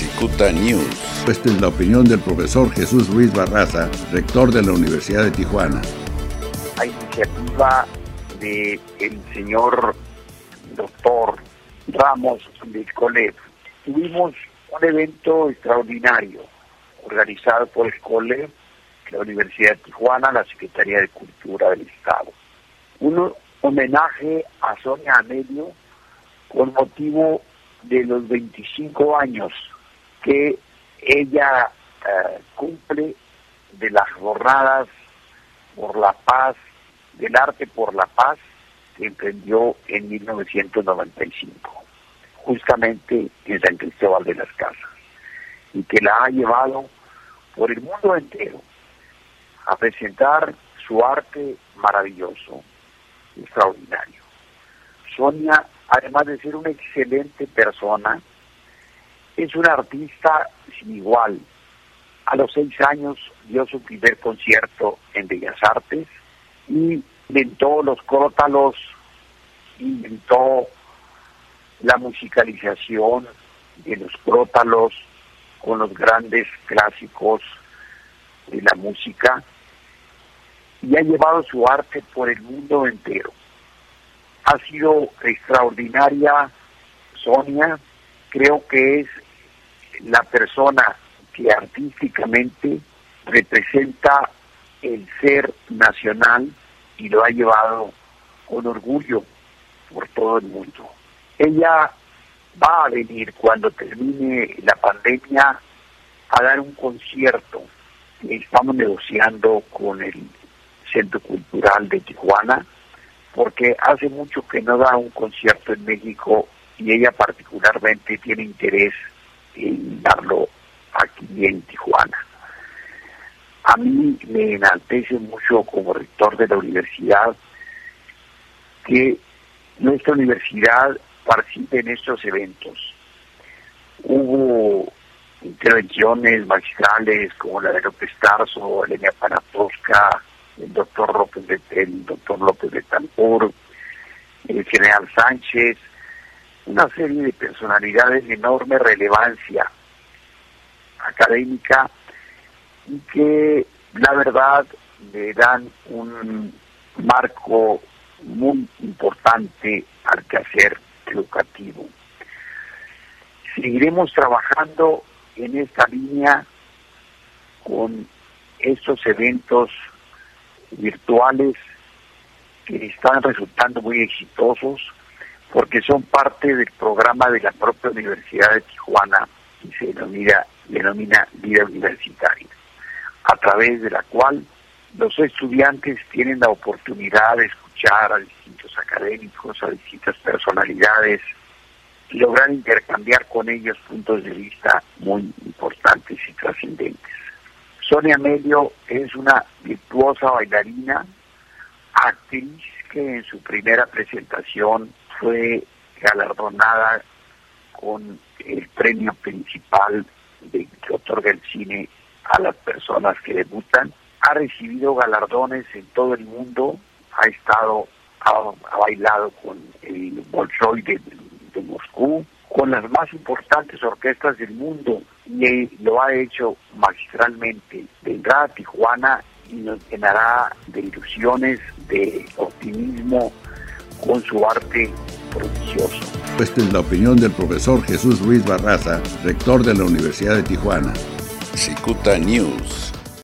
Cicuta News. Esta es la opinión del profesor Jesús Ruiz Barraza, rector de la Universidad de Tijuana. A iniciativa del señor doctor Ramos del COLEF, tuvimos un evento extraordinario organizado por el COLEF, la Universidad de Tijuana, la Secretaría de Cultura del Estado. Un homenaje a Sonia Amelio con motivo de los 25 años que ella eh, cumple de las jornadas por la paz, del arte por la paz, que emprendió en 1995, justamente en San Cristóbal de las Casas, y que la ha llevado por el mundo entero a presentar su arte maravilloso, extraordinario. Sonia, además de ser una excelente persona, es una artista sin igual. A los seis años dio su primer concierto en Bellas Artes y inventó los crótalos, inventó la musicalización de los crótalos con los grandes clásicos de la música y ha llevado su arte por el mundo entero. Ha sido extraordinaria Sonia, creo que es la persona que artísticamente representa el ser nacional y lo ha llevado con orgullo por todo el mundo. Ella va a venir cuando termine la pandemia a dar un concierto. Estamos negociando con el Centro Cultural de Tijuana porque hace mucho que no da un concierto en México y ella particularmente tiene interés en darlo aquí en Tijuana. A mí me enaltece mucho como rector de la universidad que nuestra universidad participe en estos eventos. Hubo intervenciones magistrales como la de López Tarso, Elena Panatosca, el doctor López de, el doctor López de Tampur, el general Sánchez, una serie de personalidades de enorme relevancia académica y que la verdad le dan un marco muy importante al quehacer educativo. Seguiremos trabajando en esta línea con estos eventos virtuales que están resultando muy exitosos porque son parte del programa de la propia Universidad de Tijuana y se denomina, denomina vida universitaria, a través de la cual los estudiantes tienen la oportunidad de escuchar a distintos académicos, a distintas personalidades y lograr intercambiar con ellos puntos de vista muy importantes y trascendentes. Sonia Melio es una virtuosa bailarina, actriz que en su primera presentación fue galardonada con el premio principal de, que otorga el cine a las personas que debutan. Ha recibido galardones en todo el mundo, ha estado, ha, bailado con el Bolshoi de, de Moscú, con las más importantes orquestas del mundo y lo ha hecho magistralmente. Vendrá a Tijuana y nos llenará de ilusiones, de optimismo con su arte prodigioso. Esta es la opinión del profesor Jesús Ruiz Barraza, rector de la Universidad de Tijuana. Cicuta News.